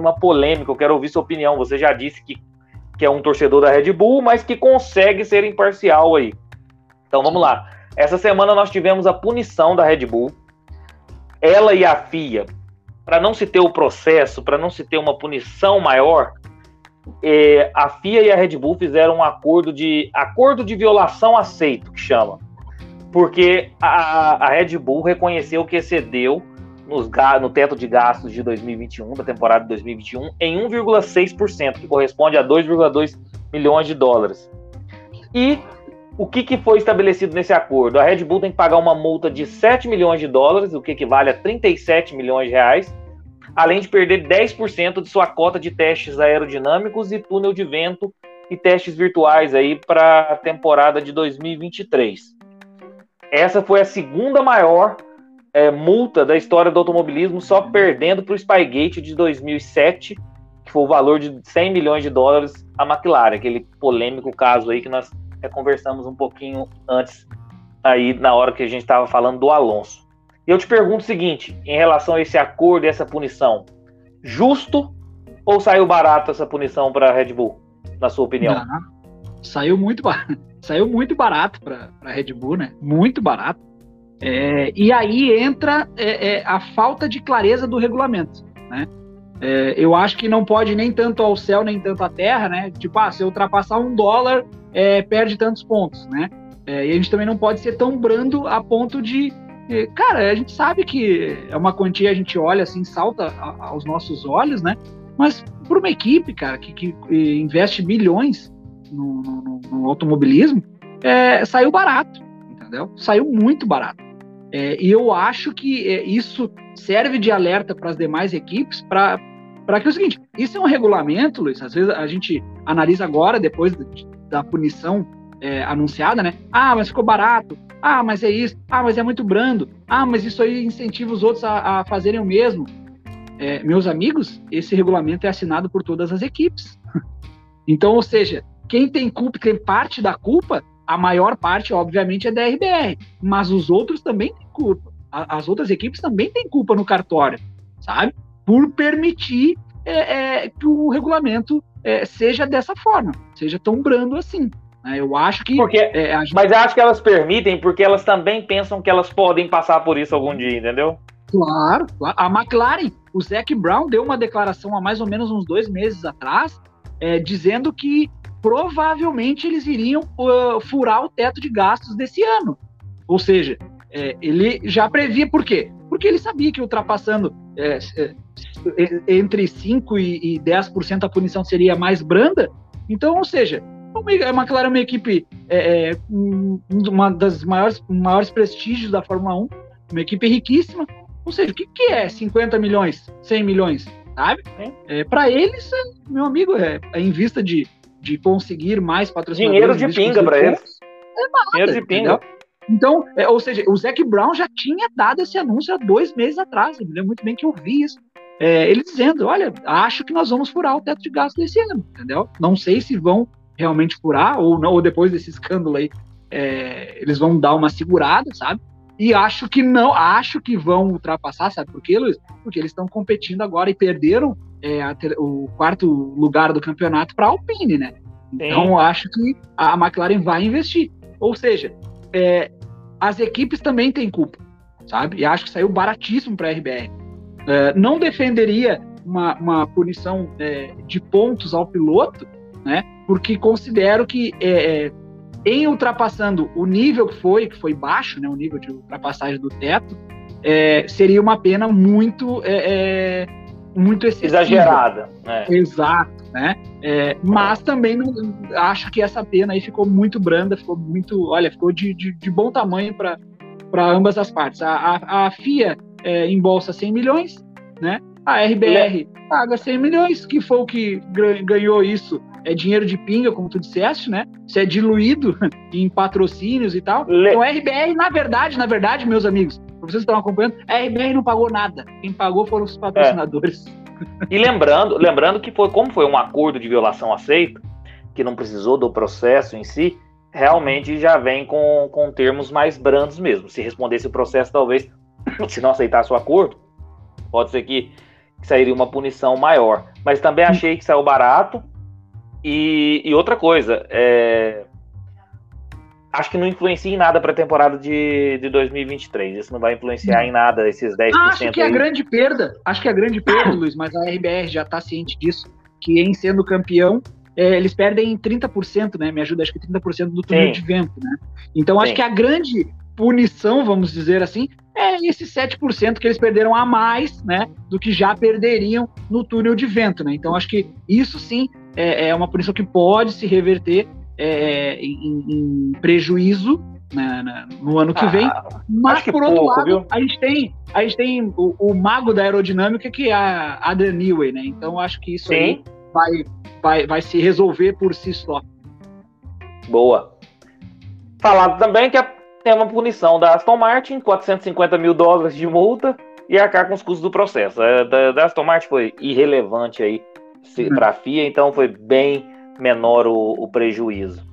uma polêmica, eu quero ouvir sua opinião. Você já disse que, que é um torcedor da Red Bull, mas que consegue ser imparcial aí. Então vamos lá. Essa semana nós tivemos a punição da Red Bull. Ela e a FIA, para não se ter o processo, para não se ter uma punição maior, é, a FIA e a Red Bull fizeram um acordo de acordo de violação aceito, que chama. Porque a, a Red Bull reconheceu que excedeu nos, no teto de gastos de 2021, da temporada de 2021, em 1,6%, que corresponde a 2,2 milhões de dólares. E o que, que foi estabelecido nesse acordo? A Red Bull tem que pagar uma multa de 7 milhões de dólares, o que equivale a 37 milhões de reais, além de perder 10% de sua cota de testes aerodinâmicos e túnel de vento e testes virtuais aí para a temporada de 2023. Essa foi a segunda maior é, multa da história do automobilismo, só perdendo para o Spygate de 2007, que foi o valor de 100 milhões de dólares a McLaren, aquele polêmico caso aí que nós é, conversamos um pouquinho antes, aí na hora que a gente estava falando do Alonso. E eu te pergunto o seguinte, em relação a esse acordo e essa punição, justo ou saiu barato essa punição para a Red Bull, na sua opinião? Não, saiu muito barato, saiu muito barato para a Red Bull, né? Muito barato. É, e aí entra é, é, a falta de clareza do regulamento, né? É, eu acho que não pode nem tanto ao céu nem tanto à terra, né? Tipo, ah, se eu ultrapassar um dólar, é, perde tantos pontos, né? E a gente também não pode ser tão brando a ponto de cara, a gente sabe que é uma quantia, a gente olha assim, salta aos nossos olhos, né? Mas para uma equipe, cara, que, que investe milhões no, no, no automobilismo, é, saiu barato, entendeu? Saiu muito barato. É, e eu acho que é, isso serve de alerta para as demais equipes para que é o seguinte, isso é um regulamento, Luiz, às vezes a gente analisa agora, depois da punição é, anunciada, né? Ah, mas ficou barato. Ah, mas é isso. Ah, mas é muito brando. Ah, mas isso aí incentiva os outros a, a fazerem o mesmo. É, meus amigos, esse regulamento é assinado por todas as equipes. Então, ou seja, quem tem culpa, quem parte da culpa, a maior parte, obviamente, é da RBR. Mas os outros também têm culpa. As outras equipes também têm culpa no cartório, sabe? Por permitir é, é, que o regulamento é, seja dessa forma, seja tão brando assim. Né? Eu acho que. Porque, é, gente... Mas eu acho que elas permitem porque elas também pensam que elas podem passar por isso algum dia, entendeu? Claro, claro. A McLaren, o Zac Brown deu uma declaração há mais ou menos uns dois meses atrás, é, dizendo que provavelmente eles iriam uh, furar o teto de gastos desse ano. Ou seja, é, ele já previa por quê? Porque ele sabia que ultrapassando é, é entre 5% e, e 10% a punição seria mais branda. Então, ou seja, a McLaren é uma equipe, é, é, uma das maiores, maiores prestígios da Fórmula 1, uma equipe riquíssima. Ou seja, o que, que é 50 milhões, 100 milhões, sabe? É, Para eles, é, meu amigo, é, é, em vista de, de conseguir mais patrocinadores. Dinheiro de pinga para eles. É nada, Dinheiro de pinga. Entendeu? Então, é, ou seja, o Zac Brown já tinha dado esse anúncio há dois meses atrás. Eu me lembro muito bem que eu vi isso. É, ele dizendo: Olha, acho que nós vamos furar o teto de gasto desse ano, entendeu? Não sei se vão realmente furar, ou não, ou depois desse escândalo aí, é, eles vão dar uma segurada, sabe? E acho que não, acho que vão ultrapassar, sabe por quê, Luiz? Porque eles estão competindo agora e perderam é, ter, o quarto lugar do campeonato para a Alpine, né? Então Sim. acho que a McLaren vai investir. Ou seja, é, as equipes também têm culpa, sabe? E acho que saiu baratíssimo para a RBR. É, não defenderia uma, uma punição é, de pontos ao piloto, né? Porque considero que é, é, em ultrapassando o nível que foi, que foi baixo, né? O nível de ultrapassagem do teto, seria uma pena muito muito excessiva. exagerada, né? Exato, né? É, mas também não, acho que essa pena aí ficou muito branda, ficou muito, olha, ficou de, de, de bom tamanho para ambas as partes. A, a, a FIA é, embolsa 100 milhões, né? A RBR paga 100 milhões, que foi o que ganhou isso. É dinheiro de pinga, como tu disseste, né? Isso é diluído em patrocínios e tal. Le... Então, a RBR, na verdade, na verdade, meus amigos, vocês estão acompanhando, a RBR não pagou nada. Quem pagou foram os patrocinadores. É. E lembrando, lembrando que foi como foi um acordo de violação aceito, que não precisou do processo em si, realmente já vem com, com termos mais brandos mesmo. Se respondesse o processo, talvez, se não aceitasse o acordo, pode ser que que sairia uma punição maior. Mas também achei que saiu barato. E, e outra coisa, é, acho que não influencia em nada para a temporada de, de 2023. Isso não vai influenciar em nada, esses 10%. Acho que é a grande perda, acho que é a grande perda, Luiz, mas a RBR já está ciente disso, que em sendo campeão, é, eles perdem 30%, né? Me ajuda, acho que 30% do túnel de vento, né? Então Sim. acho que a grande punição, vamos dizer assim, é esse 7% que eles perderam a mais, né, do que já perderiam no túnel de vento, né? Então acho que isso sim é, é uma punição que pode se reverter é, em, em, prejuízo né, no ano que vem. Ah, mas por outro pouco, lado, viu? a gente tem a gente tem o, o, mago da aerodinâmica que é a Adrian Newey, né? Então acho que isso aí vai, vai, vai se resolver por si só. Boa. Falado também que a tem uma punição da Aston Martin, 450 mil dólares de multa e arcar com os custos do processo. A da, da Aston Martin foi irrelevante aí uhum. para a FIA, então foi bem menor o, o, prejuízo.